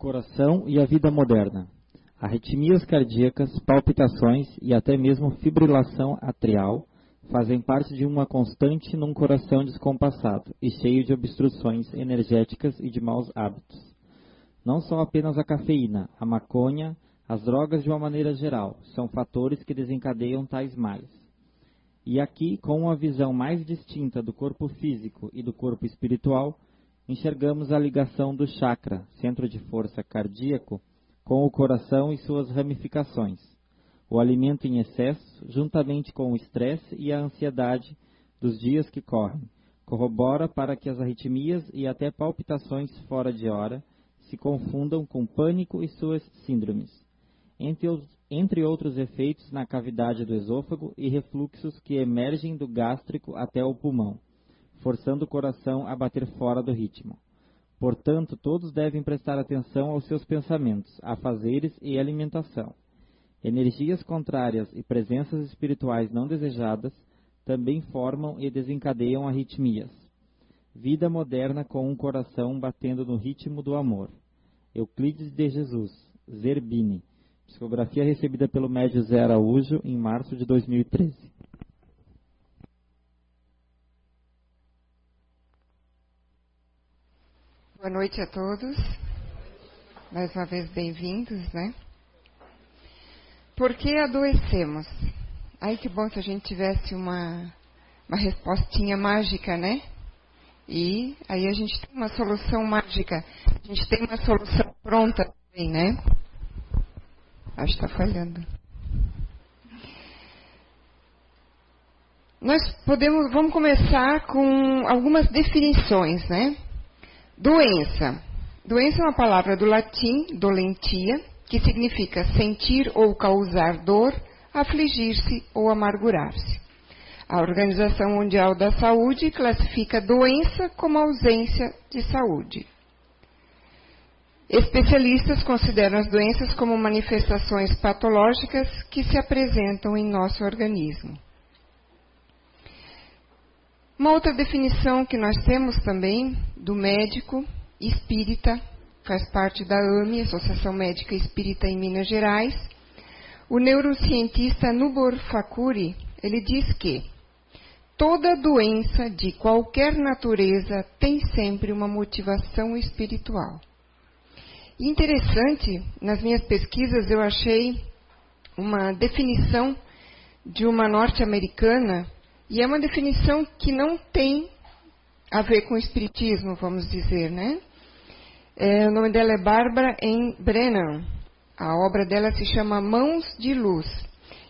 coração e a vida moderna. Arritmias cardíacas, palpitações e até mesmo fibrilação atrial fazem parte de uma constante num coração descompassado e cheio de obstruções energéticas e de maus hábitos. Não são apenas a cafeína, a maconha, as drogas de uma maneira geral, são fatores que desencadeiam tais males. E aqui, com uma visão mais distinta do corpo físico e do corpo espiritual, enxergamos a ligação do chakra, centro de força cardíaco, com o coração e suas ramificações. O alimento em excesso, juntamente com o estresse e a ansiedade dos dias que correm, corrobora para que as arritmias e até palpitações fora de hora se confundam com pânico e suas síndromes, entre, entre outros efeitos na cavidade do esôfago e refluxos que emergem do gástrico até o pulmão forçando o coração a bater fora do ritmo. Portanto, todos devem prestar atenção aos seus pensamentos, afazeres e alimentação. Energias contrárias e presenças espirituais não desejadas também formam e desencadeiam arritmias. Vida moderna com um coração batendo no ritmo do amor. Euclides de Jesus, Zerbini. Psicografia recebida pelo médio Zé Araújo em março de 2013. Boa noite a todos. Mais uma vez bem-vindos, né? Por que adoecemos? Ai, que bom se a gente tivesse uma, uma respostinha mágica, né? E aí a gente tem uma solução mágica. A gente tem uma solução pronta também, né? Acho que está falhando. Nós podemos, vamos começar com algumas definições, né? Doença. Doença é uma palavra do latim, dolentia, que significa sentir ou causar dor, afligir-se ou amargurar-se. A Organização Mundial da Saúde classifica doença como ausência de saúde. Especialistas consideram as doenças como manifestações patológicas que se apresentam em nosso organismo. Uma outra definição que nós temos também do médico espírita, faz parte da AME, Associação Médica Espírita em Minas Gerais. O neurocientista Nubor Fakuri, ele diz que toda doença de qualquer natureza tem sempre uma motivação espiritual. interessante, nas minhas pesquisas eu achei uma definição de uma norte-americana e é uma definição que não tem a ver com o espiritismo, vamos dizer, né? É, o nome dela é Bárbara em Brennan. A obra dela se chama Mãos de Luz.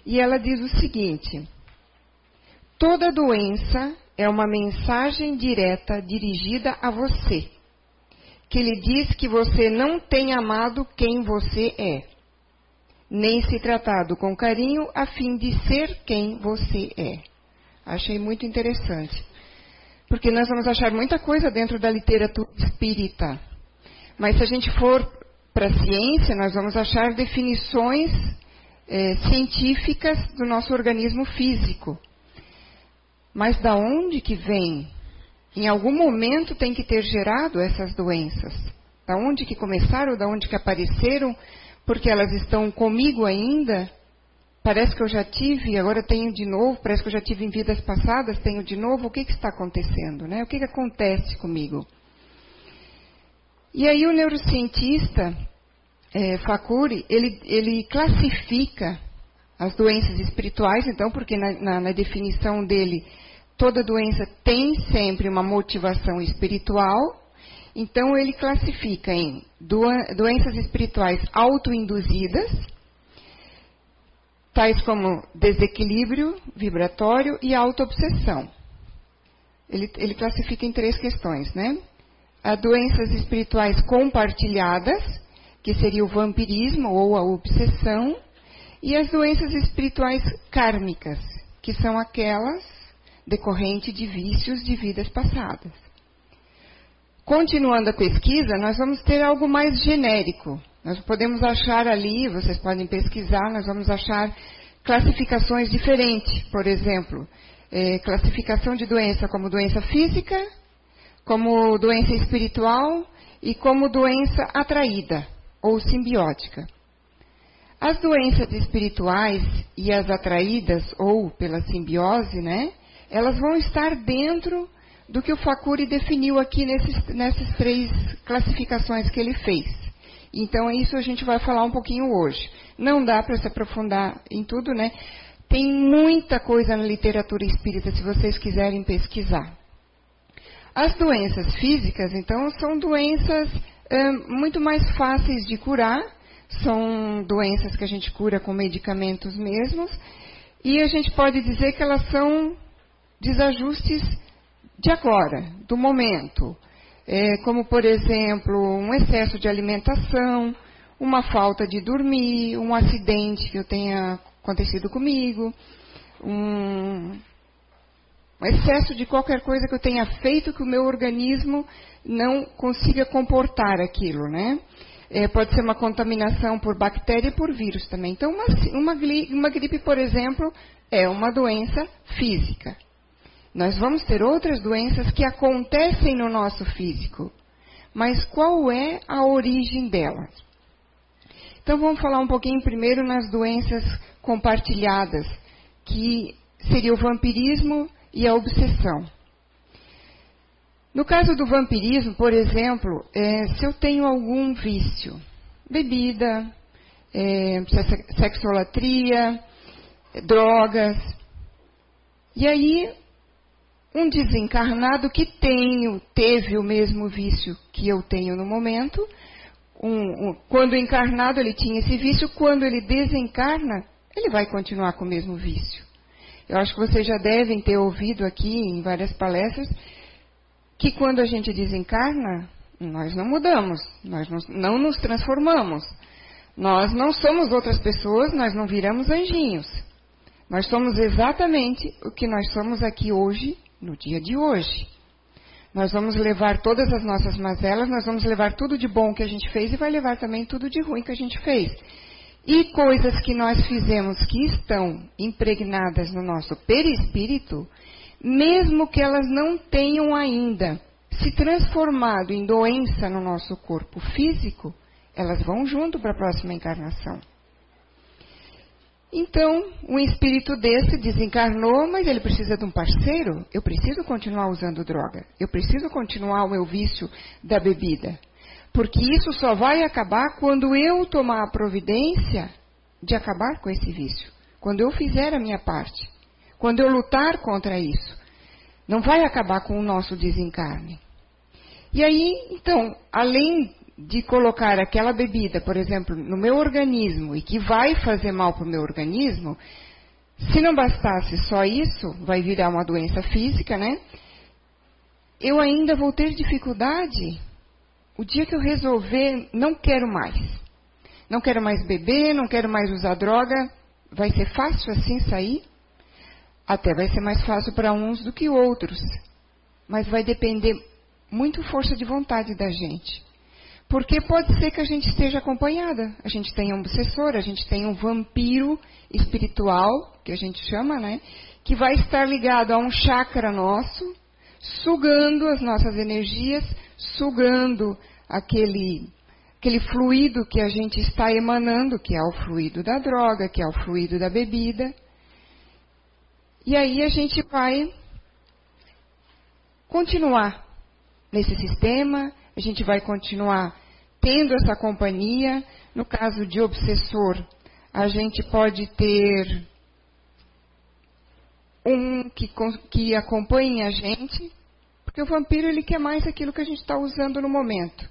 E ela diz o seguinte: Toda doença é uma mensagem direta dirigida a você, que lhe diz que você não tem amado quem você é, nem se tratado com carinho a fim de ser quem você é. Achei muito interessante. Porque nós vamos achar muita coisa dentro da literatura espírita. Mas se a gente for para a ciência, nós vamos achar definições é, científicas do nosso organismo físico. Mas da onde que vem? Em algum momento tem que ter gerado essas doenças. Da onde que começaram, da onde que apareceram, porque elas estão comigo ainda, Parece que eu já tive, agora tenho de novo, parece que eu já tive em vidas passadas, tenho de novo. O que, que está acontecendo? Né? O que, que acontece comigo? E aí o neurocientista é, Fakuri, ele, ele classifica as doenças espirituais, então, porque na, na, na definição dele, toda doença tem sempre uma motivação espiritual. Então, ele classifica em doenças espirituais autoinduzidas, tais como desequilíbrio vibratório e autoobsessão. Ele, ele classifica em três questões, né? Há doenças espirituais compartilhadas, que seria o vampirismo ou a obsessão, e as doenças espirituais kármicas, que são aquelas decorrentes de vícios de vidas passadas. Continuando a pesquisa, nós vamos ter algo mais genérico, nós podemos achar ali, vocês podem pesquisar, nós vamos achar classificações diferentes. Por exemplo, é, classificação de doença como doença física, como doença espiritual e como doença atraída. ou simbiótica. As doenças espirituais e as atraídas ou pela simbiose, né? Elas vão estar dentro do que o Facuri definiu aqui nesses, nessas três classificações que ele fez. Então, isso a gente vai falar um pouquinho hoje. Não dá para se aprofundar em tudo, né? Tem muita coisa na literatura espírita, se vocês quiserem pesquisar. As doenças físicas, então, são doenças é, muito mais fáceis de curar, são doenças que a gente cura com medicamentos mesmos, e a gente pode dizer que elas são desajustes de agora, do momento. É, como, por exemplo, um excesso de alimentação, uma falta de dormir, um acidente que eu tenha acontecido comigo, um, um excesso de qualquer coisa que eu tenha feito que o meu organismo não consiga comportar aquilo, né? É, pode ser uma contaminação por bactéria e por vírus também. Então, uma, uma, uma gripe, por exemplo, é uma doença física. Nós vamos ter outras doenças que acontecem no nosso físico. Mas qual é a origem delas? Então vamos falar um pouquinho primeiro nas doenças compartilhadas, que seria o vampirismo e a obsessão. No caso do vampirismo, por exemplo, é, se eu tenho algum vício, bebida, é, sexolatria, drogas, e aí um desencarnado que tenho, teve o mesmo vício que eu tenho no momento. Um, um, quando encarnado ele tinha esse vício, quando ele desencarna, ele vai continuar com o mesmo vício. Eu acho que vocês já devem ter ouvido aqui em várias palestras que quando a gente desencarna, nós não mudamos, nós não nos transformamos. Nós não somos outras pessoas, nós não viramos anjinhos. Nós somos exatamente o que nós somos aqui hoje no dia de hoje. Nós vamos levar todas as nossas mazelas, nós vamos levar tudo de bom que a gente fez e vai levar também tudo de ruim que a gente fez. E coisas que nós fizemos que estão impregnadas no nosso perispírito, mesmo que elas não tenham ainda se transformado em doença no nosso corpo físico, elas vão junto para a próxima encarnação. Então, um espírito desse desencarnou, mas ele precisa de um parceiro. Eu preciso continuar usando droga. Eu preciso continuar o meu vício da bebida. Porque isso só vai acabar quando eu tomar a providência de acabar com esse vício. Quando eu fizer a minha parte. Quando eu lutar contra isso. Não vai acabar com o nosso desencarne. E aí, então, além de colocar aquela bebida, por exemplo, no meu organismo e que vai fazer mal para o meu organismo, se não bastasse só isso, vai virar uma doença física, né? Eu ainda vou ter dificuldade. O dia que eu resolver, não quero mais. Não quero mais beber, não quero mais usar droga. Vai ser fácil assim sair? Até vai ser mais fácil para uns do que outros. Mas vai depender muito força de vontade da gente. Porque pode ser que a gente esteja acompanhada. A gente tem um obsessor, a gente tem um vampiro espiritual, que a gente chama, né? Que vai estar ligado a um chakra nosso, sugando as nossas energias, sugando aquele, aquele fluido que a gente está emanando, que é o fluido da droga, que é o fluido da bebida. E aí a gente vai continuar nesse sistema, a gente vai continuar tendo essa companhia. No caso de obsessor, a gente pode ter um que, que acompanhe a gente, porque o vampiro ele quer mais aquilo que a gente está usando no momento.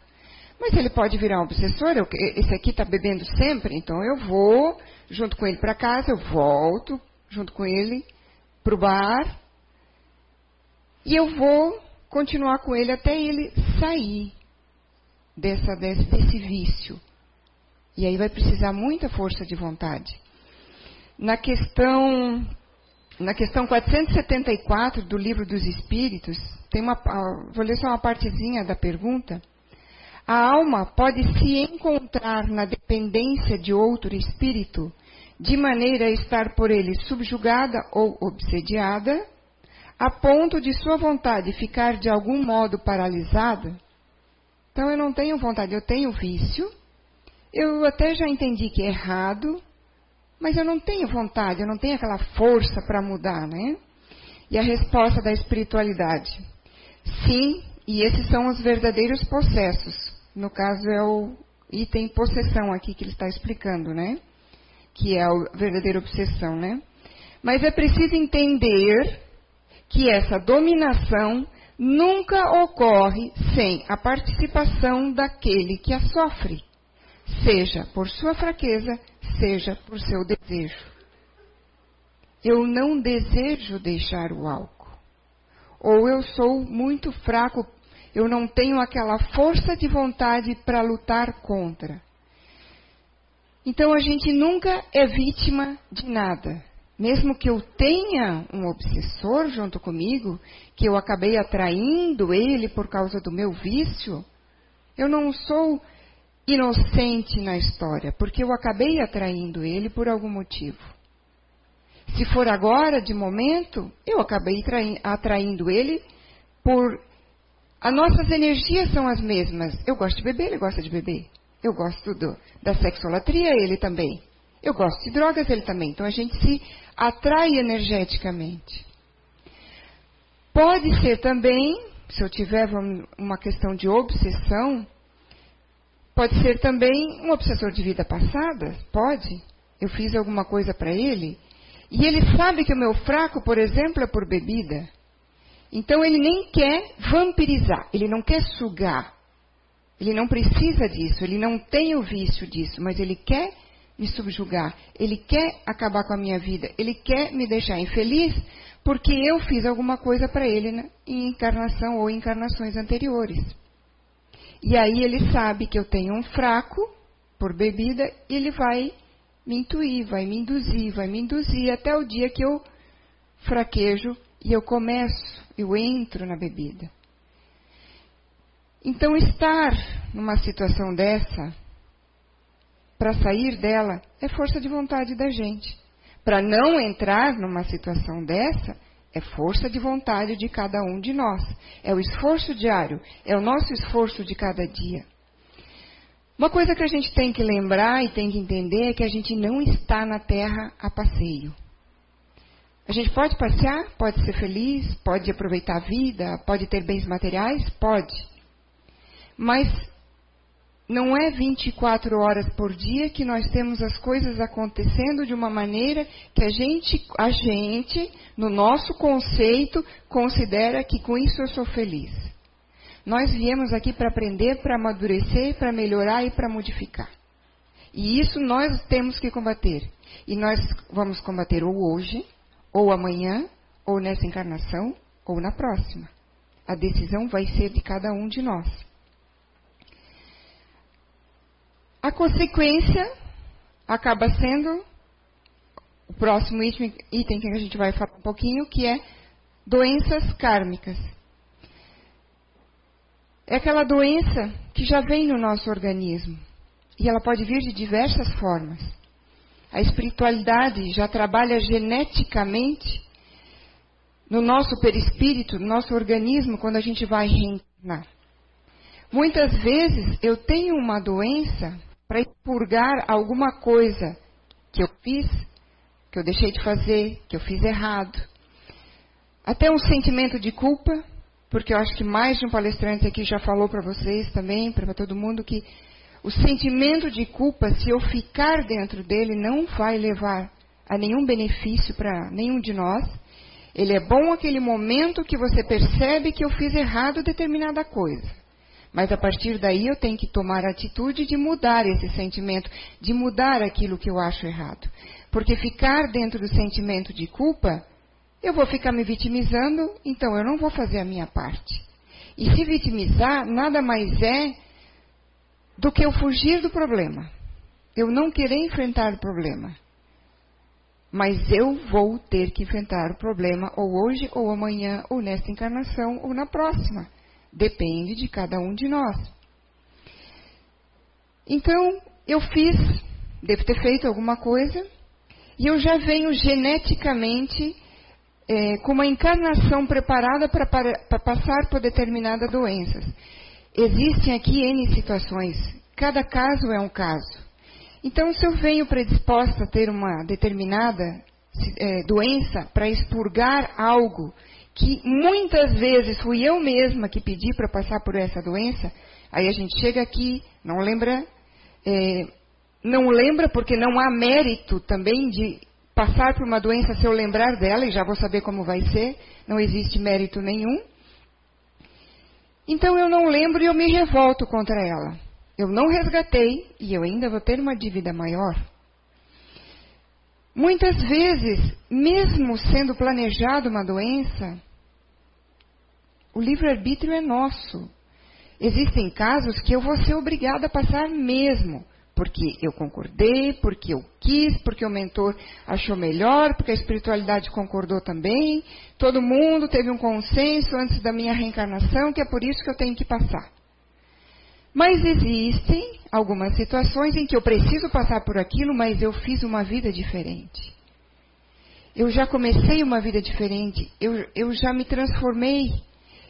Mas ele pode virar um obsessor, eu, esse aqui está bebendo sempre, então eu vou junto com ele para casa, eu volto junto com ele para o bar, e eu vou continuar com ele até ele sair dessa, desse, desse vício. E aí vai precisar muita força de vontade. Na questão, na questão 474 do Livro dos Espíritos, tem uma, vou ler só uma partezinha da pergunta. A alma pode se encontrar na dependência de outro espírito, de maneira a estar por ele subjugada ou obsediada, a ponto de sua vontade ficar de algum modo paralisada? Então eu não tenho vontade, eu tenho vício, eu até já entendi que é errado, mas eu não tenho vontade, eu não tenho aquela força para mudar, né? E a resposta da espiritualidade: sim, e esses são os verdadeiros processos. No caso é o item possessão aqui que ele está explicando, né? Que é a verdadeira obsessão, né? Mas é preciso entender que essa dominação nunca ocorre sem a participação daquele que a sofre, seja por sua fraqueza, seja por seu desejo. Eu não desejo deixar o álcool. Ou eu sou muito fraco, eu não tenho aquela força de vontade para lutar contra. Então a gente nunca é vítima de nada. Mesmo que eu tenha um obsessor junto comigo, que eu acabei atraindo ele por causa do meu vício, eu não sou inocente na história, porque eu acabei atraindo ele por algum motivo. Se for agora, de momento, eu acabei atraindo ele por. As nossas energias são as mesmas. Eu gosto de beber, ele gosta de beber. Eu gosto do, da sexolatria, ele também. Eu gosto de drogas, ele também. Então a gente se atrai energeticamente. Pode ser também, se eu tiver uma questão de obsessão, pode ser também um obsessor de vida passada, pode. Eu fiz alguma coisa para ele e ele sabe que o meu fraco, por exemplo, é por bebida. Então ele nem quer vampirizar, ele não quer sugar. Ele não precisa disso, ele não tem o vício disso, mas ele quer me subjugar, ele quer acabar com a minha vida, ele quer me deixar infeliz porque eu fiz alguma coisa para ele né, em encarnação ou encarnações anteriores. E aí ele sabe que eu tenho um fraco por bebida e ele vai me intuir, vai me induzir, vai me induzir até o dia que eu fraquejo e eu começo, eu entro na bebida. Então, estar numa situação dessa para sair dela é força de vontade da gente. Para não entrar numa situação dessa, é força de vontade de cada um de nós. É o esforço diário, é o nosso esforço de cada dia. Uma coisa que a gente tem que lembrar e tem que entender é que a gente não está na Terra a passeio. A gente pode passear, pode ser feliz, pode aproveitar a vida, pode ter bens materiais, pode. Mas não é 24 horas por dia que nós temos as coisas acontecendo de uma maneira que a gente, a gente, no nosso conceito, considera que com isso eu sou feliz. Nós viemos aqui para aprender, para amadurecer, para melhorar e para modificar. E isso nós temos que combater. E nós vamos combater ou hoje, ou amanhã, ou nessa encarnação, ou na próxima. A decisão vai ser de cada um de nós. A consequência acaba sendo o próximo item, que a gente vai falar um pouquinho, que é doenças kármicas. É aquela doença que já vem no nosso organismo e ela pode vir de diversas formas. A espiritualidade já trabalha geneticamente no nosso perispírito, no nosso organismo, quando a gente vai reencarnar. Muitas vezes eu tenho uma doença para expurgar alguma coisa que eu fiz, que eu deixei de fazer, que eu fiz errado. Até um sentimento de culpa, porque eu acho que mais de um palestrante aqui já falou para vocês também, para todo mundo, que o sentimento de culpa, se eu ficar dentro dele, não vai levar a nenhum benefício para nenhum de nós. Ele é bom aquele momento que você percebe que eu fiz errado determinada coisa. Mas a partir daí eu tenho que tomar a atitude de mudar esse sentimento, de mudar aquilo que eu acho errado. Porque ficar dentro do sentimento de culpa, eu vou ficar me vitimizando, então eu não vou fazer a minha parte. E se vitimizar nada mais é do que eu fugir do problema. Eu não querer enfrentar o problema. Mas eu vou ter que enfrentar o problema ou hoje, ou amanhã, ou nesta encarnação, ou na próxima. Depende de cada um de nós. Então, eu fiz, devo ter feito alguma coisa, e eu já venho geneticamente é, com uma encarnação preparada para passar por determinadas doenças. Existem aqui N situações cada caso é um caso. Então, se eu venho predisposta a ter uma determinada é, doença para expurgar algo que muitas vezes fui eu mesma que pedi para passar por essa doença, aí a gente chega aqui, não lembra, é, não lembra porque não há mérito também de passar por uma doença se eu lembrar dela e já vou saber como vai ser, não existe mérito nenhum. Então eu não lembro e eu me revolto contra ela. Eu não resgatei e eu ainda vou ter uma dívida maior. Muitas vezes, mesmo sendo planejado uma doença, o livre-arbítrio é nosso. Existem casos que eu vou ser obrigada a passar mesmo, porque eu concordei, porque eu quis, porque o mentor achou melhor, porque a espiritualidade concordou também. Todo mundo teve um consenso antes da minha reencarnação que é por isso que eu tenho que passar. Mas existem algumas situações em que eu preciso passar por aquilo, mas eu fiz uma vida diferente. Eu já comecei uma vida diferente, eu, eu já me transformei,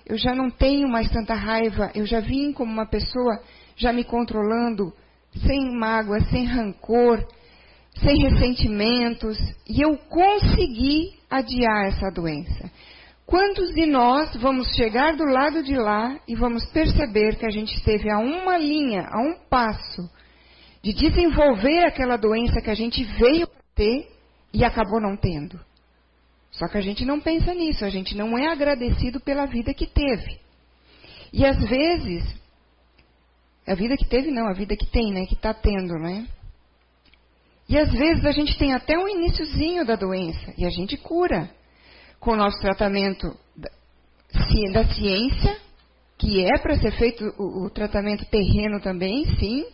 eu já não tenho mais tanta raiva, eu já vim como uma pessoa já me controlando, sem mágoa, sem rancor, sem ressentimentos, e eu consegui adiar essa doença. Quantos de nós vamos chegar do lado de lá e vamos perceber que a gente esteve a uma linha, a um passo, de desenvolver aquela doença que a gente veio ter e acabou não tendo? Só que a gente não pensa nisso, a gente não é agradecido pela vida que teve. E às vezes, a vida que teve não, a vida que tem, né, que está tendo, né? E às vezes a gente tem até um iníciozinho da doença e a gente cura com o nosso tratamento da ciência, que é para ser feito o, o tratamento terreno também, sim,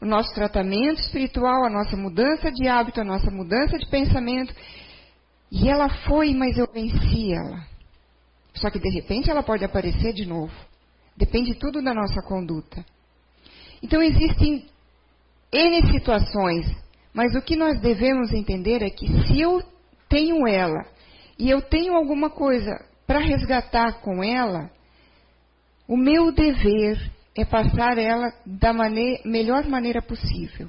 o nosso tratamento espiritual, a nossa mudança de hábito, a nossa mudança de pensamento. E ela foi, mas eu venci ela. Só que de repente ela pode aparecer de novo. Depende tudo da nossa conduta. Então existem N situações, mas o que nós devemos entender é que se eu tenho ela e eu tenho alguma coisa para resgatar com ela, o meu dever é passar ela da maneira, melhor maneira possível.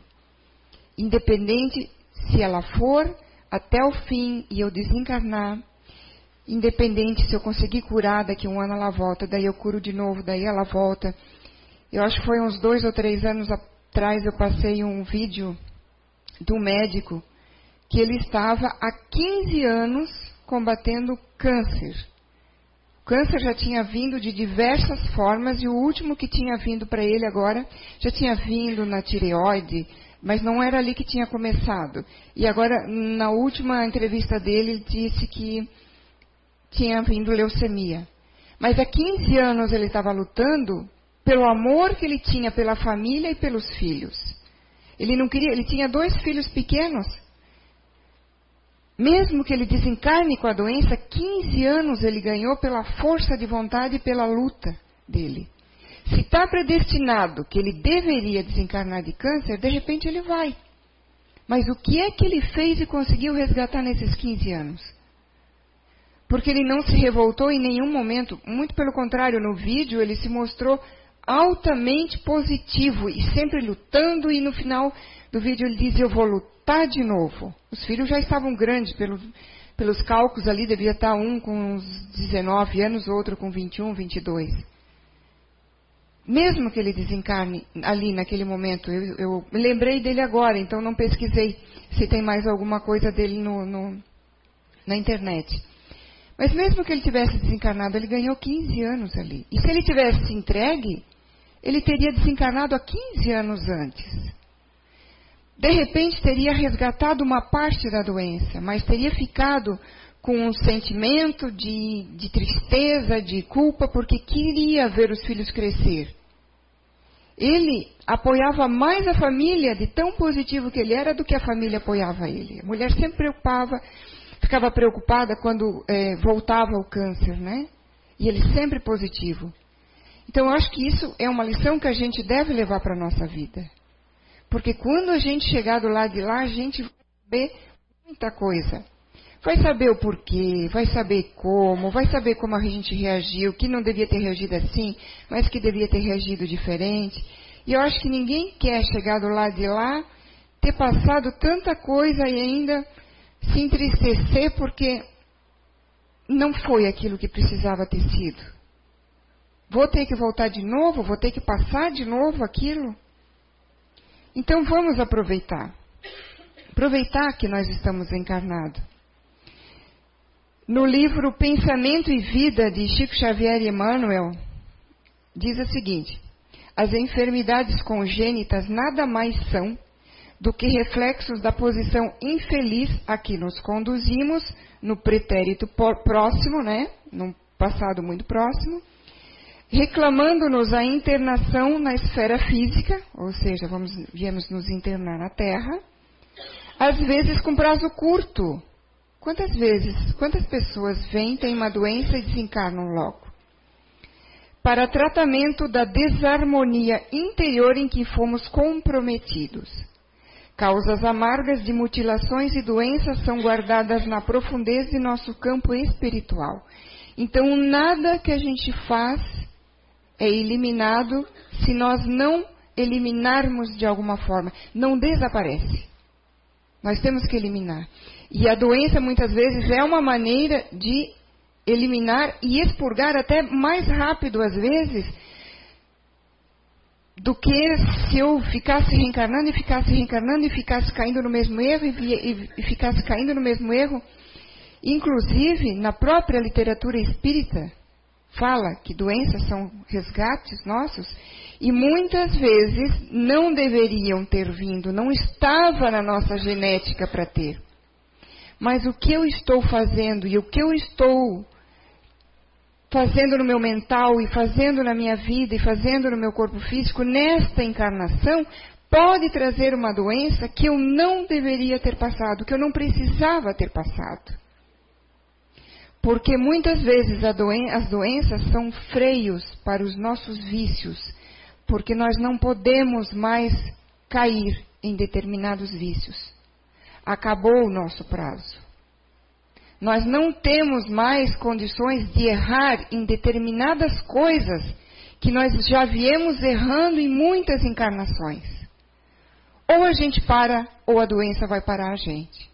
Independente se ela for até o fim e eu desencarnar, independente se eu conseguir curar, daqui um ano ela volta, daí eu curo de novo, daí ela volta. Eu acho que foi uns dois ou três anos atrás eu passei um vídeo do médico que ele estava há 15 anos combatendo câncer. O câncer já tinha vindo de diversas formas e o último que tinha vindo para ele agora já tinha vindo na tireoide, mas não era ali que tinha começado. E agora, na última entrevista dele, ele disse que tinha vindo leucemia. Mas há 15 anos ele estava lutando pelo amor que ele tinha pela família e pelos filhos. Ele não queria, ele tinha dois filhos pequenos mesmo que ele desencarne com a doença, 15 anos ele ganhou pela força de vontade e pela luta dele. Se está predestinado que ele deveria desencarnar de câncer, de repente ele vai. Mas o que é que ele fez e conseguiu resgatar nesses 15 anos? Porque ele não se revoltou em nenhum momento, muito pelo contrário, no vídeo ele se mostrou altamente positivo e sempre lutando, e no final do vídeo ele diz: Eu vou lutar de novo. Os filhos já estavam grandes, pelo, pelos cálculos ali, devia estar um com uns 19 anos, outro com 21, 22. Mesmo que ele desencarne ali naquele momento, eu, eu lembrei dele agora, então não pesquisei se tem mais alguma coisa dele no, no, na internet. Mas mesmo que ele tivesse desencarnado, ele ganhou 15 anos ali. E se ele tivesse entregue, ele teria desencarnado há 15 anos antes de repente teria resgatado uma parte da doença, mas teria ficado com um sentimento de, de, tristeza, de culpa, porque queria ver os filhos crescer. Ele apoiava mais a família, de tão positivo que ele era, do que a família apoiava ele. A mulher sempre preocupava, ficava preocupada quando é, voltava o câncer, né? E ele sempre positivo. Então, eu acho que isso é uma lição que a gente deve levar para a nossa vida. Porque quando a gente chegar do lado de lá, a gente saber muita coisa. Vai saber o porquê, vai saber como, vai saber como a gente reagiu, que não devia ter reagido assim, mas que devia ter reagido diferente. E eu acho que ninguém quer chegar do lado de lá, ter passado tanta coisa e ainda se entristecer porque não foi aquilo que precisava ter sido. Vou ter que voltar de novo? Vou ter que passar de novo aquilo? Então vamos aproveitar. Aproveitar que nós estamos encarnados. No livro Pensamento e Vida de Chico Xavier e Emmanuel, diz o seguinte: As enfermidades congênitas nada mais são do que reflexos da posição infeliz a que nos conduzimos no pretérito próximo, né, num passado muito próximo, reclamando-nos a internação na esfera física, ou seja, vamos, viemos nos internar na Terra, às vezes com prazo curto, Quantas vezes, quantas pessoas vêm, têm uma doença e desencarnam logo? Para tratamento da desarmonia interior em que fomos comprometidos. Causas amargas de mutilações e doenças são guardadas na profundeza de nosso campo espiritual. Então, nada que a gente faz é eliminado se nós não eliminarmos de alguma forma. Não desaparece. Nós temos que eliminar. E a doença muitas vezes é uma maneira de eliminar e expurgar até mais rápido às vezes do que se eu ficasse reencarnando e ficasse reencarnando e ficasse caindo no mesmo erro e, e, ficasse caindo no mesmo erro. Inclusive, na própria literatura espírita, fala que doenças são resgates nossos e muitas vezes não deveriam ter vindo, não estava na nossa genética para ter. Mas o que eu estou fazendo e o que eu estou fazendo no meu mental e fazendo na minha vida e fazendo no meu corpo físico nesta encarnação pode trazer uma doença que eu não deveria ter passado, que eu não precisava ter passado. Porque muitas vezes doen as doenças são freios para os nossos vícios, porque nós não podemos mais cair em determinados vícios acabou o nosso prazo. Nós não temos mais condições de errar em determinadas coisas que nós já viemos errando em muitas encarnações. Ou a gente para, ou a doença vai parar a gente.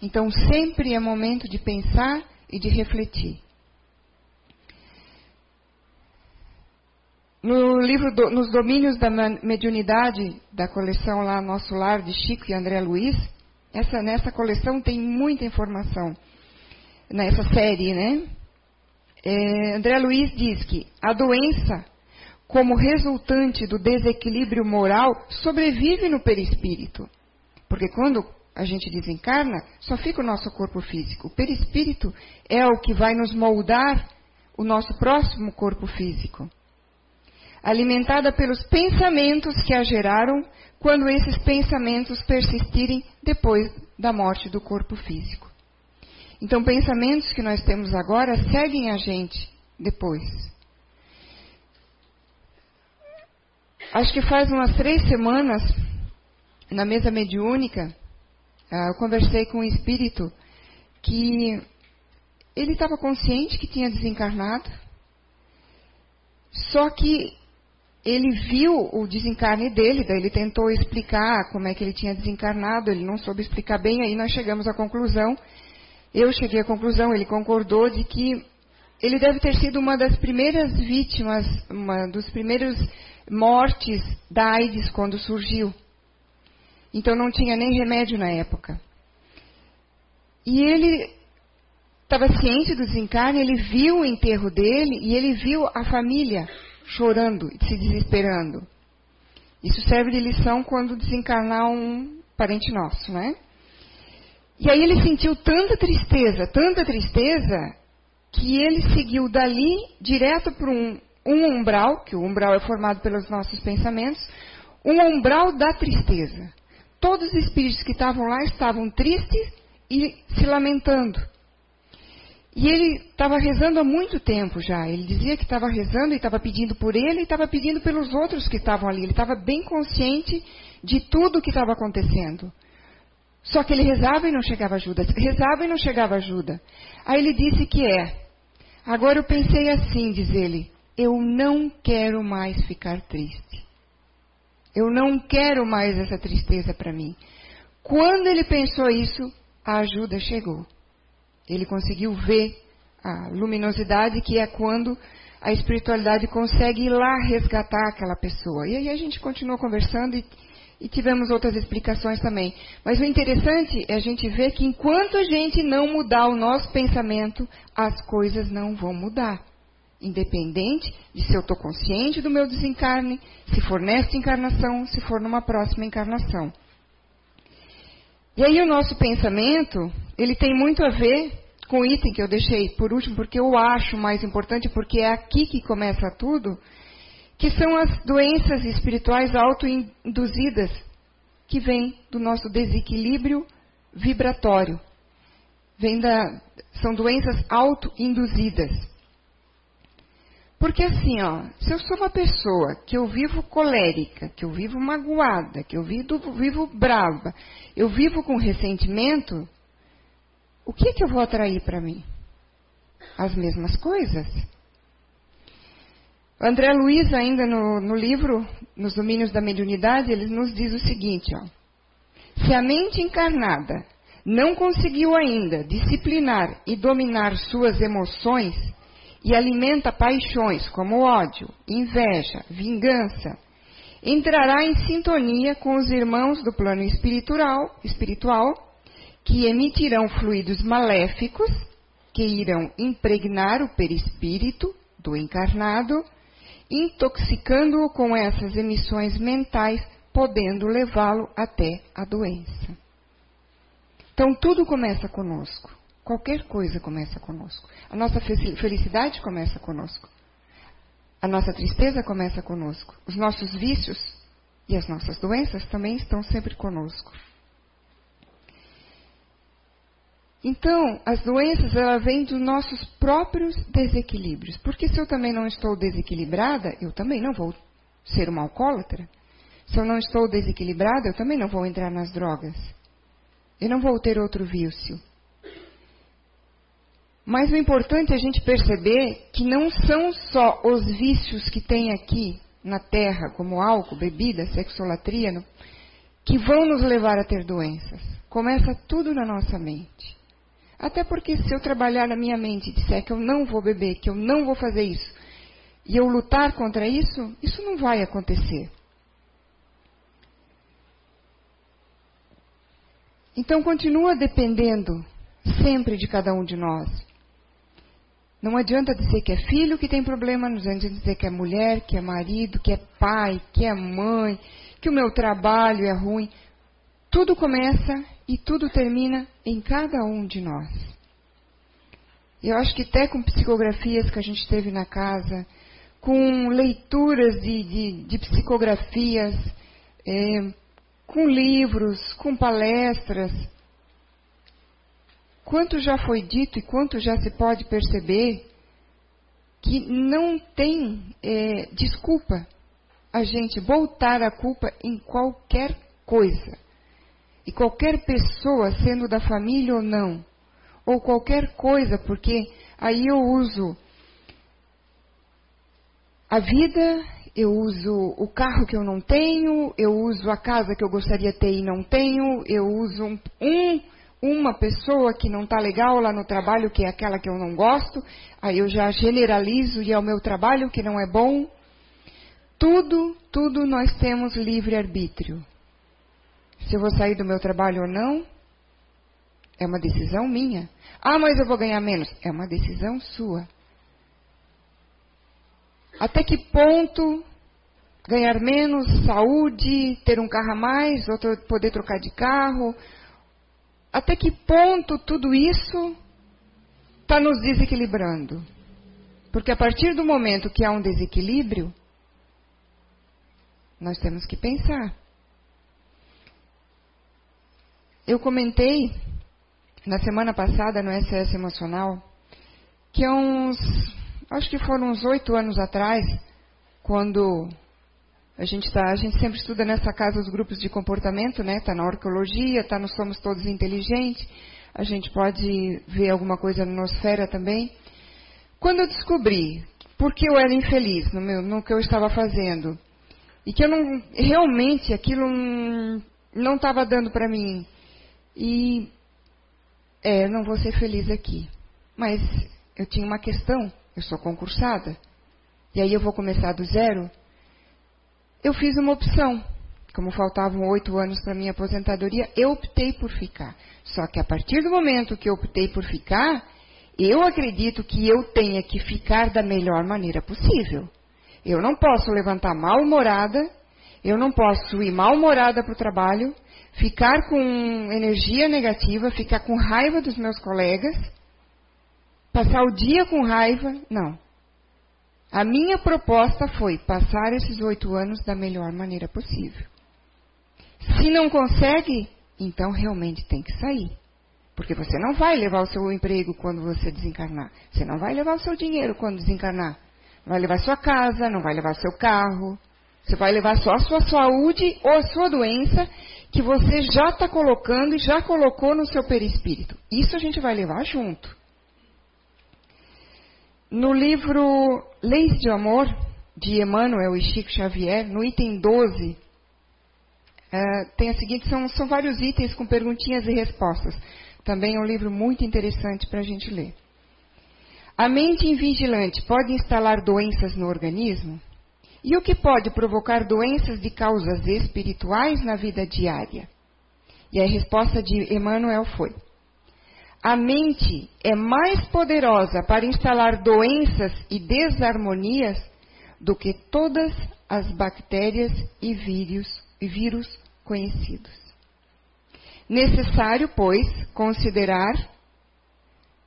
Então sempre é momento de pensar e de refletir. No livro do, Nos Domínios da Mediunidade, da coleção lá Nosso Lar, de Chico e André Luiz, essa, nessa coleção tem muita informação, nessa série, né? É, André Luiz diz que a doença, como resultante do desequilíbrio moral, sobrevive no perispírito. Porque quando a gente desencarna, só fica o nosso corpo físico. O perispírito é o que vai nos moldar o nosso próximo corpo físico. Alimentada pelos pensamentos que a geraram, quando esses pensamentos persistirem depois da morte do corpo físico. Então, pensamentos que nós temos agora seguem a gente depois. Acho que faz umas três semanas, na mesa mediúnica, ah, eu conversei com um espírito que ele estava consciente que tinha desencarnado, só que ele viu o desencarne dele, daí ele tentou explicar como é que ele tinha desencarnado, ele não soube explicar bem, aí nós chegamos à conclusão, eu cheguei à conclusão, ele concordou de que ele deve ter sido uma das primeiras vítimas, uma dos primeiros mortes da AIDS quando surgiu. Então não tinha nem remédio na época. E ele estava ciente do desencarne, ele viu o enterro dele e ele viu a família chorando e se desesperando. Isso serve de lição quando desencarnar um parente nosso, né? E aí ele sentiu tanta tristeza, tanta tristeza, que ele seguiu dali direto para um, um umbral, que o umbral é formado pelos nossos pensamentos, um umbral da tristeza. Todos os espíritos que estavam lá estavam tristes e se lamentando. E ele estava rezando há muito tempo já. Ele dizia que estava rezando e estava pedindo por ele e estava pedindo pelos outros que estavam ali. Ele estava bem consciente de tudo o que estava acontecendo. Só que ele rezava e não chegava ajuda. Rezava e não chegava ajuda. Aí ele disse que é. Agora eu pensei assim, diz ele. Eu não quero mais ficar triste. Eu não quero mais essa tristeza para mim. Quando ele pensou isso, a ajuda chegou. Ele conseguiu ver a luminosidade que é quando a espiritualidade consegue ir lá resgatar aquela pessoa. E aí a gente continuou conversando e, e tivemos outras explicações também. Mas o interessante é a gente ver que enquanto a gente não mudar o nosso pensamento, as coisas não vão mudar. Independente de se eu estou consciente do meu desencarne, se for nesta encarnação, se for numa próxima encarnação. E aí o nosso pensamento, ele tem muito a ver com o item que eu deixei por último, porque eu acho mais importante, porque é aqui que começa tudo, que são as doenças espirituais autoinduzidas, que vêm do nosso desequilíbrio vibratório. Vem da, são doenças autoinduzidas. Porque assim, ó, se eu sou uma pessoa que eu vivo colérica, que eu vivo magoada, que eu vivo, vivo brava, eu vivo com ressentimento, o que, que eu vou atrair para mim? As mesmas coisas. André Luiz, ainda no, no, livro, nos domínios da mediunidade, ele nos diz o seguinte, ó. Se a mente encarnada não conseguiu ainda disciplinar e dominar suas emoções e alimenta paixões como ódio, inveja, vingança, entrará em sintonia com os irmãos do plano espiritual, espiritual que emitirão fluidos maléficos que irão impregnar o perispírito do encarnado, intoxicando-o com essas emissões mentais, podendo levá-lo até a doença. Então tudo começa conosco. Qualquer coisa começa conosco. A nossa felicidade começa conosco. A nossa tristeza começa conosco. Os nossos vícios e as nossas doenças também estão sempre conosco. Então, as doenças elas vêm dos nossos próprios desequilíbrios. Porque se eu também não estou desequilibrada, eu também não vou ser uma alcoólatra. Se eu não estou desequilibrada, eu também não vou entrar nas drogas. Eu não vou ter outro vício. Mas o importante é a gente perceber que não são só os vícios que tem aqui na Terra, como álcool, bebida, sexolatria, que vão nos levar a ter doenças. Começa tudo na nossa mente. Até porque se eu trabalhar na minha mente e disser que eu não vou beber, que eu não vou fazer isso, e eu lutar contra isso, isso não vai acontecer. Então continua dependendo sempre de cada um de nós. Não adianta dizer que é filho que tem problema, não adianta dizer que é mulher, que é marido, que é pai, que é mãe, que o meu trabalho é ruim. Tudo começa e tudo termina em cada um de nós. Eu acho que até com psicografias que a gente teve na casa, com leituras de, de, de psicografias, é, com livros, com palestras, quanto já foi dito e quanto já se pode perceber que não tem é, desculpa a gente voltar a culpa em qualquer coisa. E qualquer pessoa, sendo da família ou não, ou qualquer coisa, porque aí eu uso a vida, eu uso o carro que eu não tenho, eu uso a casa que eu gostaria de ter e não tenho, eu uso um, um uma pessoa que não está legal lá no trabalho, que é aquela que eu não gosto, aí eu já generalizo e é o meu trabalho que não é bom. Tudo, tudo nós temos livre arbítrio. Se eu vou sair do meu trabalho ou não, é uma decisão minha. Ah, mas eu vou ganhar menos. É uma decisão sua. Até que ponto ganhar menos, saúde, ter um carro a mais, outro poder trocar de carro, até que ponto tudo isso está nos desequilibrando? Porque a partir do momento que há um desequilíbrio, nós temos que pensar. Eu comentei na semana passada no SS Emocional que há uns, acho que foram uns oito anos atrás, quando a gente, tá, a gente sempre estuda nessa casa os grupos de comportamento, né? Está na arqueologia, está no Somos Todos Inteligentes. A gente pode ver alguma coisa na nosfera também. Quando eu descobri por que eu era infeliz no, meu, no que eu estava fazendo e que eu não realmente aquilo não estava dando para mim. E é, não vou ser feliz aqui. Mas eu tinha uma questão, eu sou concursada, e aí eu vou começar do zero. Eu fiz uma opção. Como faltavam oito anos para minha aposentadoria, eu optei por ficar. Só que a partir do momento que eu optei por ficar, eu acredito que eu tenha que ficar da melhor maneira possível. Eu não posso levantar mal-humorada, eu não posso ir mal-humorada para o trabalho, ficar com energia negativa, ficar com raiva dos meus colegas, passar o dia com raiva. Não. A minha proposta foi passar esses oito anos da melhor maneira possível. Se não consegue, então realmente tem que sair. Porque você não vai levar o seu emprego quando você desencarnar. Você não vai levar o seu dinheiro quando desencarnar. Não vai levar sua casa, não vai levar seu carro. Você vai levar só a sua saúde ou a sua doença que você já está colocando e já colocou no seu perispírito. Isso a gente vai levar junto. No livro Leis de Amor, de Emmanuel e Chico Xavier, no item 12, Uh, tem a seguinte, são, são vários itens com perguntinhas e respostas. Também é um livro muito interessante para a gente ler. A mente invigilante pode instalar doenças no organismo? E o que pode provocar doenças de causas espirituais na vida diária? E a resposta de Emmanuel foi: A mente é mais poderosa para instalar doenças e desarmonias do que todas as bactérias e vírus, vírus conhecidos. Necessário, pois, considerar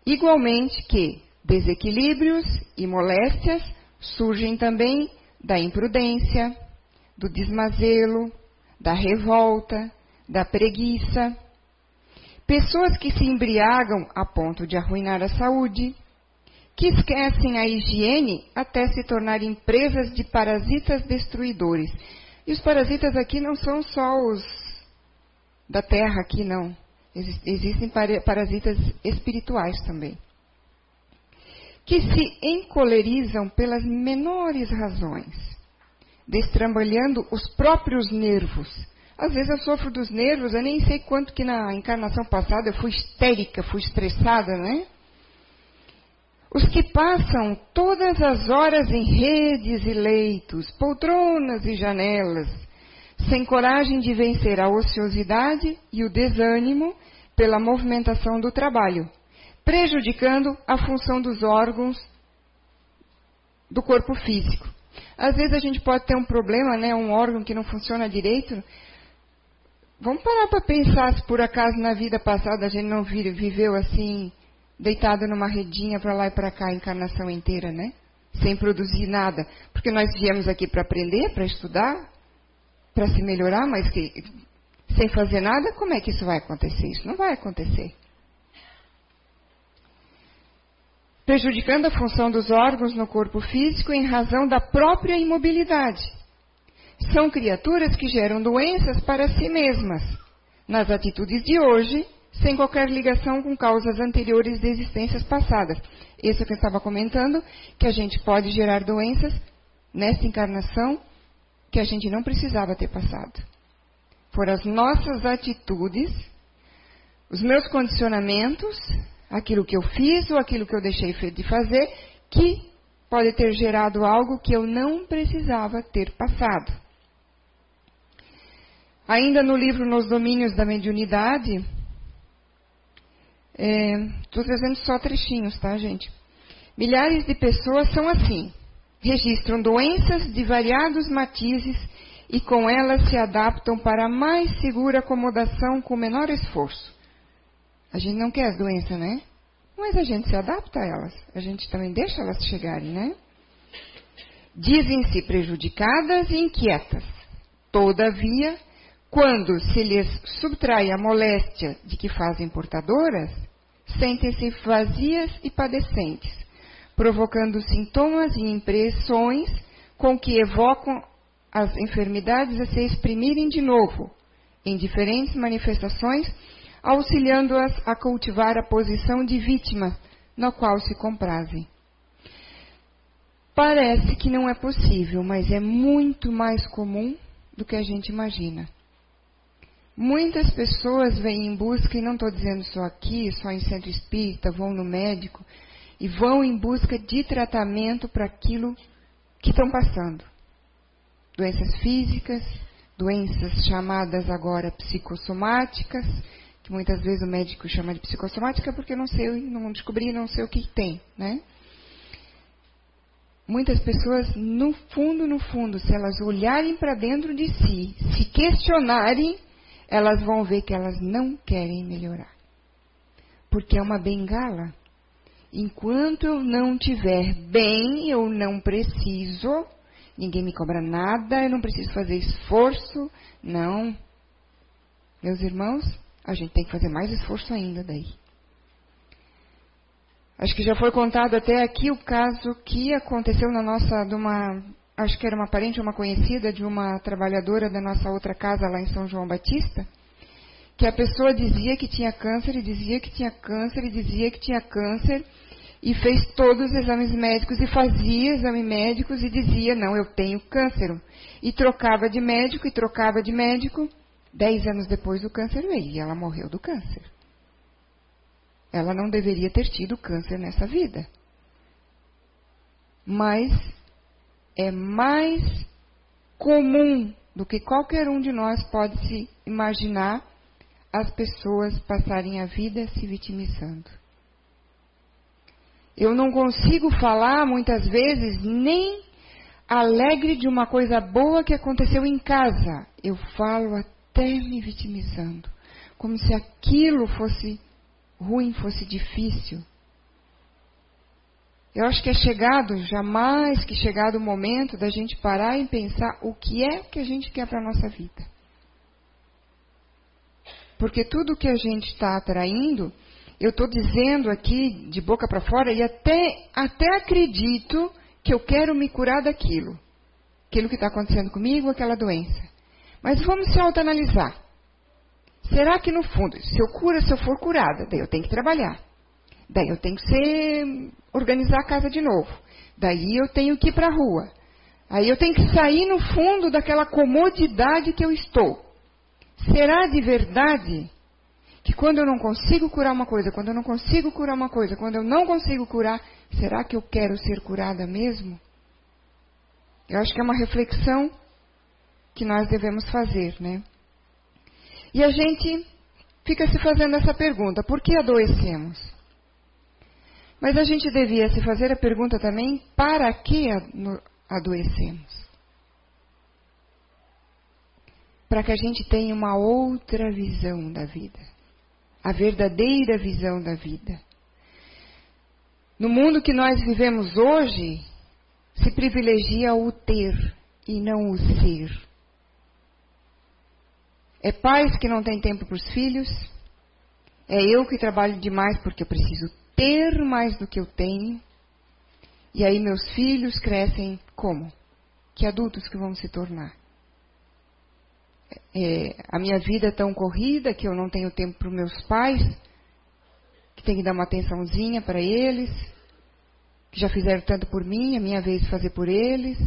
igualmente que desequilíbrios e moléstias surgem também da imprudência, do desmazelo, da revolta, da preguiça. Pessoas que se embriagam a ponto de arruinar a saúde, que esquecem a higiene até se tornarem presas de parasitas destruidores e os parasitas aqui não são só os da terra aqui, não. Existem parasitas espirituais também. Que se encolerizam pelas menores razões, destrambalhando os próprios nervos. Às vezes eu sofro dos nervos, eu nem sei quanto que na encarnação passada eu fui histérica, fui estressada, né? Os que passam todas as horas em redes e leitos, poltronas e janelas, sem coragem de vencer a ociosidade e o desânimo pela movimentação do trabalho, prejudicando a função dos órgãos do corpo físico. Às vezes a gente pode ter um problema, né, um órgão que não funciona direito. Vamos parar para pensar se por acaso na vida passada a gente não viveu assim deitado numa redinha para lá e para cá a encarnação inteira, né? Sem produzir nada. Porque nós viemos aqui para aprender, para estudar, para se melhorar, mas que, sem fazer nada, como é que isso vai acontecer? Isso não vai acontecer. Prejudicando a função dos órgãos no corpo físico em razão da própria imobilidade. São criaturas que geram doenças para si mesmas. Nas atitudes de hoje, sem qualquer ligação com causas anteriores de existências passadas. Isso que eu estava comentando, que a gente pode gerar doenças nessa encarnação que a gente não precisava ter passado. Foram as nossas atitudes, os meus condicionamentos, aquilo que eu fiz ou aquilo que eu deixei de fazer, que pode ter gerado algo que eu não precisava ter passado. Ainda no livro Nos Domínios da Mediunidade, Estou é, trazendo só trechinhos, tá, gente? Milhares de pessoas são assim. Registram doenças de variados matizes e com elas se adaptam para a mais segura acomodação com menor esforço. A gente não quer as doenças, né? Mas a gente se adapta a elas. A gente também deixa elas chegarem, né? Dizem-se prejudicadas e inquietas. Todavia, quando se lhes subtrai a moléstia de que fazem portadoras, sentem-se vazias e padecentes, provocando sintomas e impressões com que evocam as enfermidades a se exprimirem de novo, em diferentes manifestações, auxiliando-as a cultivar a posição de vítima, na qual se comprazem. Parece que não é possível, mas é muito mais comum do que a gente imagina. Muitas pessoas vêm em busca, e não estou dizendo só aqui, só em centro espírita, vão no médico, e vão em busca de tratamento para aquilo que estão passando. Doenças físicas, doenças chamadas agora psicossomáticas, que muitas vezes o médico chama de psicossomática porque não sei, não descobri, não sei o que tem, né? Muitas pessoas, no fundo, no fundo, se elas olharem para dentro de si, se questionarem, elas vão ver que elas não querem melhorar. Porque é uma bengala. Enquanto eu não tiver bem, eu não preciso, ninguém me cobra nada, eu não preciso fazer esforço. Não. Meus irmãos, a gente tem que fazer mais esforço ainda daí. Acho que já foi contado até aqui o caso que aconteceu na nossa, de uma, acho que era uma parente, uma conhecida de uma trabalhadora da nossa outra casa lá em São João Batista, que a pessoa dizia que tinha câncer e dizia que tinha câncer e dizia que tinha câncer e fez todos os exames médicos e fazia exames médicos e dizia, não, eu tenho câncer. E trocava de médico e trocava de médico. Dez anos depois o câncer veio e ela morreu do câncer ela não deveria ter tido câncer nessa vida. Mas é mais comum do que qualquer um de nós pode se imaginar as pessoas passarem a vida se vitimizando. Eu não consigo falar muitas vezes nem alegre de uma coisa boa que aconteceu em casa. Eu falo até me vitimizando, como se aquilo fosse ruim, fosse difícil. Eu acho que é chegado, jamais que chegado o momento da gente parar e pensar o que é que a gente quer para a nossa vida. Porque tudo que a gente está atraindo, eu estou dizendo aqui de boca para fora e até, até acredito que eu quero me curar daquilo. Aquilo que está acontecendo comigo, aquela doença. Mas vamos se autoanalisar. Será que no fundo, se eu cura, se eu for curada, daí eu tenho que trabalhar. Daí eu tenho que ser, organizar a casa de novo. Daí eu tenho que ir para a rua. Aí eu tenho que sair no fundo daquela comodidade que eu estou. Será de verdade que quando eu não consigo curar uma coisa, quando eu não consigo curar uma coisa, quando eu não consigo curar, será que eu quero ser curada mesmo? Eu acho que é uma reflexão que nós devemos fazer, né? E a gente fica se fazendo essa pergunta: por que adoecemos? Mas a gente devia se fazer a pergunta também: para que adoecemos? Para que a gente tenha uma outra visão da vida, a verdadeira visão da vida. No mundo que nós vivemos hoje, se privilegia o ter e não o ser. É pais que não têm tempo para os filhos. É eu que trabalho demais porque eu preciso ter mais do que eu tenho. E aí meus filhos crescem como? Que adultos que vão se tornar. É, a minha vida é tão corrida que eu não tenho tempo para os meus pais, que tem que dar uma atençãozinha para eles, que já fizeram tanto por mim, é minha vez fazer por eles.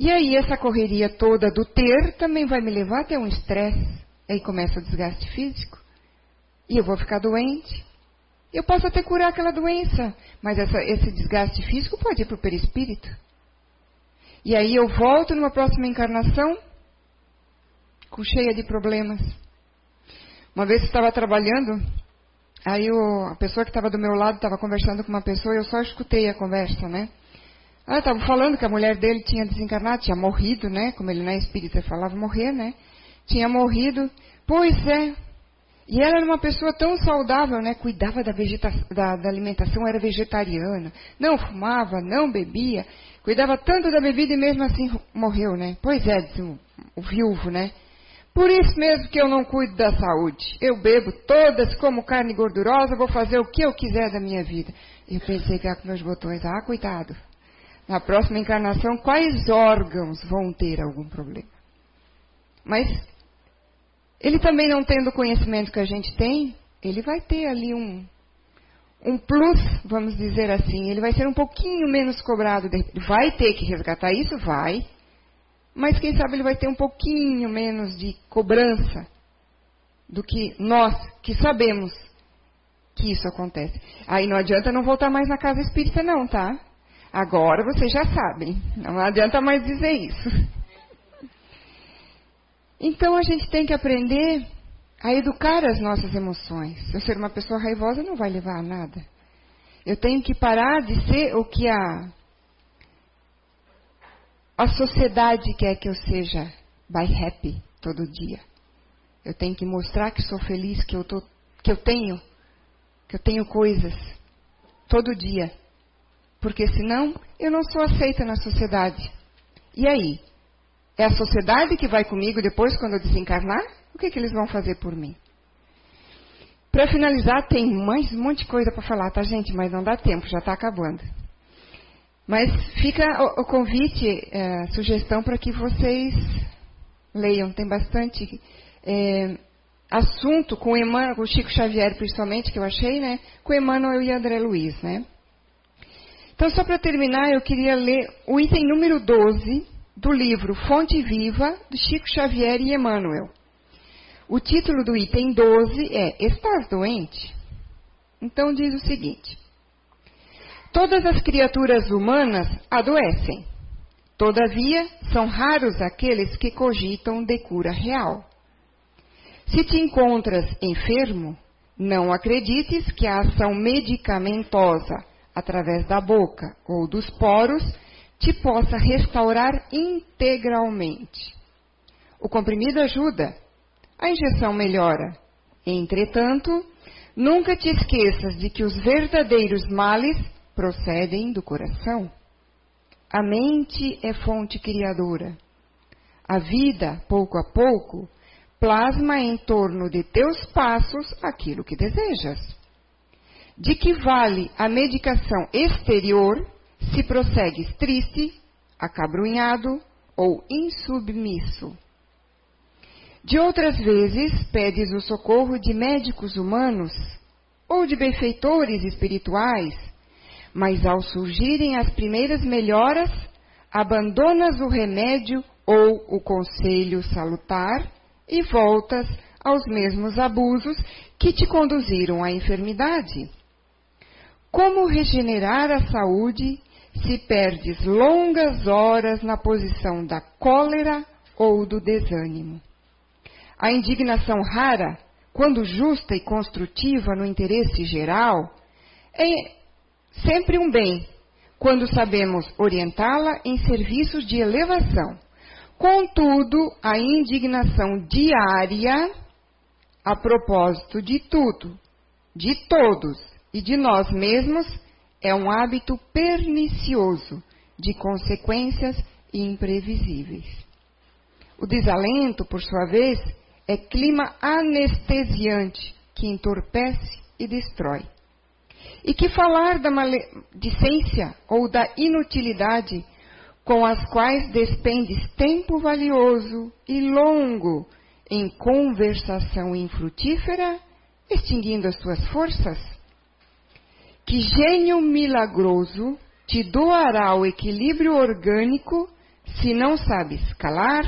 E aí essa correria toda do ter também vai me levar até um estresse. Aí começa o desgaste físico. E eu vou ficar doente. Eu posso até curar aquela doença, mas essa, esse desgaste físico pode ir para o perispírito. E aí eu volto numa próxima encarnação com cheia de problemas. Uma vez eu estava trabalhando, aí a pessoa que estava do meu lado estava conversando com uma pessoa e eu só escutei a conversa, né? Ah, estava falando que a mulher dele tinha desencarnado, tinha morrido, né? Como ele não é espírita, falava morrer, né? Tinha morrido. Pois é. E ela era uma pessoa tão saudável, né? Cuidava da, da, da alimentação, era vegetariana. Não fumava, não bebia. Cuidava tanto da bebida e mesmo assim morreu, né? Pois é, disse o, o viúvo, né? Por isso mesmo que eu não cuido da saúde. Eu bebo todas, como carne gordurosa, vou fazer o que eu quiser da minha vida. Eu pensei que era com meus botões. Ah, cuidado na próxima encarnação, quais órgãos vão ter algum problema. Mas ele também não tendo o conhecimento que a gente tem, ele vai ter ali um, um plus, vamos dizer assim. Ele vai ser um pouquinho menos cobrado. Vai ter que resgatar isso? Vai. Mas quem sabe ele vai ter um pouquinho menos de cobrança do que nós que sabemos que isso acontece. Aí não adianta não voltar mais na casa espírita, não, tá? Agora vocês já sabem. Não adianta mais dizer isso. Então a gente tem que aprender a educar as nossas emoções. Eu ser uma pessoa raivosa, não vai levar a nada. Eu tenho que parar de ser o que a, a sociedade quer que eu seja by happy todo dia. Eu tenho que mostrar que sou feliz, que eu, tô, que eu tenho, que eu tenho coisas todo dia. Porque senão eu não sou aceita na sociedade. E aí? É a sociedade que vai comigo depois quando eu desencarnar? O que, que eles vão fazer por mim? Para finalizar, tem mais um monte de coisa para falar, tá, gente? Mas não dá tempo, já está acabando. Mas fica o, o convite, é, sugestão para que vocês leiam. Tem bastante é, assunto com Emmanuel, com o Chico Xavier, principalmente, que eu achei, né? Com Emmanuel e André Luiz, né? Então, só para terminar, eu queria ler o item número 12 do livro Fonte Viva, do Chico Xavier e Emmanuel. O título do item 12 é Estás doente? Então diz o seguinte: Todas as criaturas humanas adoecem. Todavia, são raros aqueles que cogitam de cura real. Se te encontras enfermo, não acredites que a ação medicamentosa, através da boca ou dos poros, te possa restaurar integralmente. O comprimido ajuda, a injeção melhora. Entretanto, nunca te esqueças de que os verdadeiros males procedem do coração. A mente é fonte criadora. A vida, pouco a pouco, plasma em torno de teus passos aquilo que desejas. De que vale a medicação exterior se prossegues triste, acabrunhado ou insubmisso? De outras vezes, pedes o socorro de médicos humanos ou de benfeitores espirituais, mas ao surgirem as primeiras melhoras, abandonas o remédio ou o conselho salutar e voltas aos mesmos abusos que te conduziram à enfermidade. Como regenerar a saúde se perdes longas horas na posição da cólera ou do desânimo? A indignação rara, quando justa e construtiva no interesse geral, é sempre um bem, quando sabemos orientá-la em serviços de elevação. Contudo, a indignação diária, a propósito de tudo, de todos e de nós mesmos, é um hábito pernicioso, de consequências imprevisíveis. O desalento, por sua vez, é clima anestesiante que entorpece e destrói. E que falar da maledicência ou da inutilidade com as quais despendes tempo valioso e longo em conversação infrutífera, extinguindo as tuas forças? Que gênio milagroso te doará o equilíbrio orgânico se não sabes calar,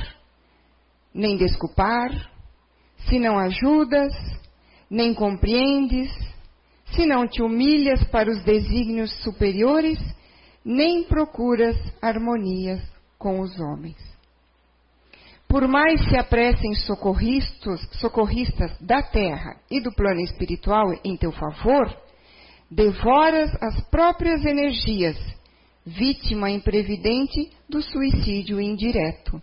nem desculpar, se não ajudas, nem compreendes, se não te humilhas para os desígnios superiores, nem procuras harmonias com os homens. Por mais se apressem socorristas, da terra e do plano espiritual em teu favor, devoras as próprias energias, vítima imprevidente do suicídio indireto.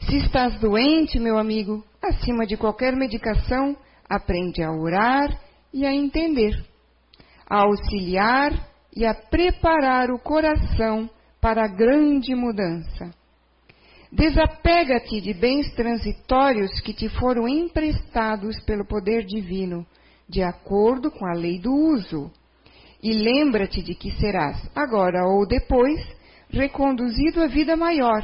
Se estás doente, meu amigo, acima de qualquer medicação, aprende a orar e a entender, a auxiliar e a preparar o coração para a grande mudança. Desapega-te de bens transitórios que te foram emprestados pelo poder divino, de acordo com a lei do uso. E lembra-te de que serás, agora ou depois, reconduzido à vida maior,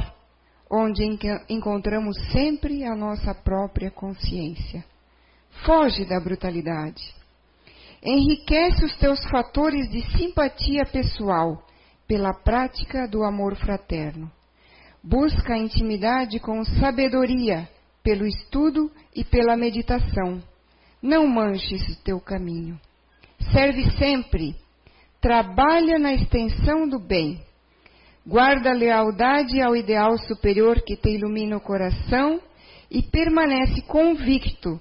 onde encontramos sempre a nossa própria consciência. Foge da brutalidade. Enriquece os teus fatores de simpatia pessoal pela prática do amor fraterno. Busca a intimidade com sabedoria pelo estudo e pela meditação. Não manches o teu caminho. Serve sempre. Trabalha na extensão do bem. Guarda lealdade ao ideal superior que te ilumina o coração e permanece convicto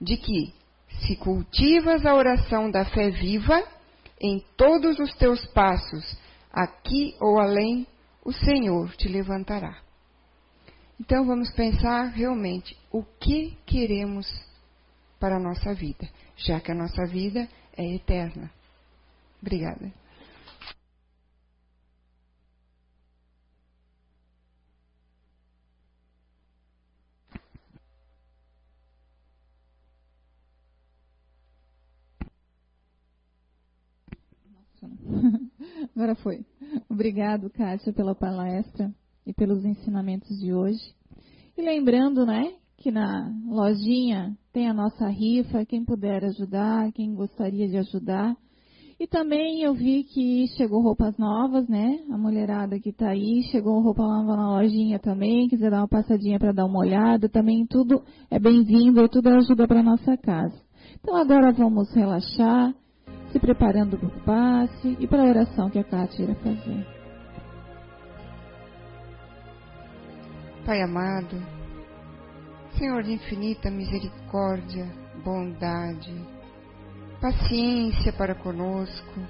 de que, se cultivas a oração da fé viva, em todos os teus passos, aqui ou além, o Senhor te levantará. Então vamos pensar realmente o que queremos para a nossa vida, já que a nossa vida é eterna. Obrigada. Agora foi. Obrigado, Kátia, pela palestra e pelos ensinamentos de hoje. E lembrando, né, que na lojinha tem a nossa rifa, quem puder ajudar, quem gostaria de ajudar. E também eu vi que chegou roupas novas, né? A mulherada que tá aí, chegou roupa nova na lojinha também, quiser dar uma passadinha para dar uma olhada, também tudo é bem-vindo, tudo ajuda para nossa casa. Então agora vamos relaxar, se preparando para o passe e para a oração que a Kátia irá fazer. Pai amado, Senhor de infinita misericórdia, bondade, paciência para conosco,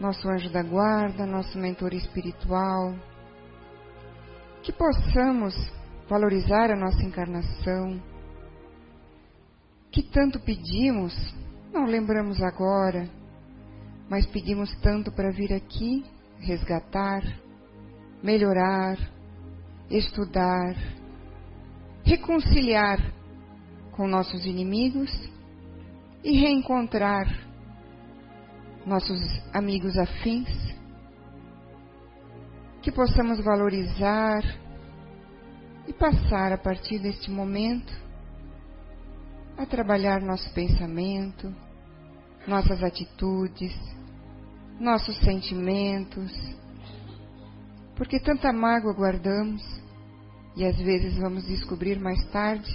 nosso anjo da guarda, nosso mentor espiritual, que possamos valorizar a nossa encarnação, que tanto pedimos, não lembramos agora, mas pedimos tanto para vir aqui resgatar, melhorar, estudar, reconciliar com nossos inimigos e reencontrar nossos amigos afins, que possamos valorizar e passar a partir deste momento a trabalhar nosso pensamento, nossas atitudes, nossos sentimentos, porque tanta mágoa guardamos e às vezes vamos descobrir mais tarde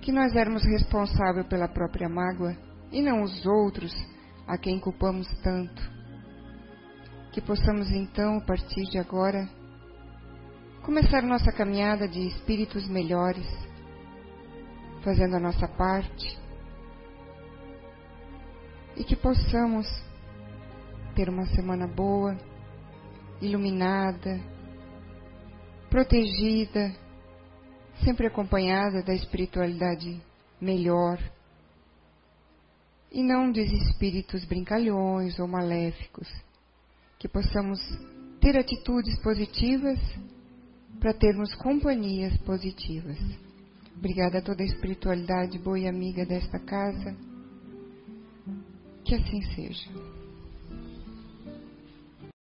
que nós éramos responsáveis pela própria mágoa e não os outros a quem culpamos tanto. Que possamos então, a partir de agora, começar nossa caminhada de espíritos melhores, fazendo a nossa parte, e que possamos ter uma semana boa, iluminada, protegida, sempre acompanhada da espiritualidade melhor e não dos espíritos brincalhões ou maléficos, que possamos ter atitudes positivas para termos companhias positivas. Obrigada a toda a espiritualidade boa e amiga desta casa. Que assim seja.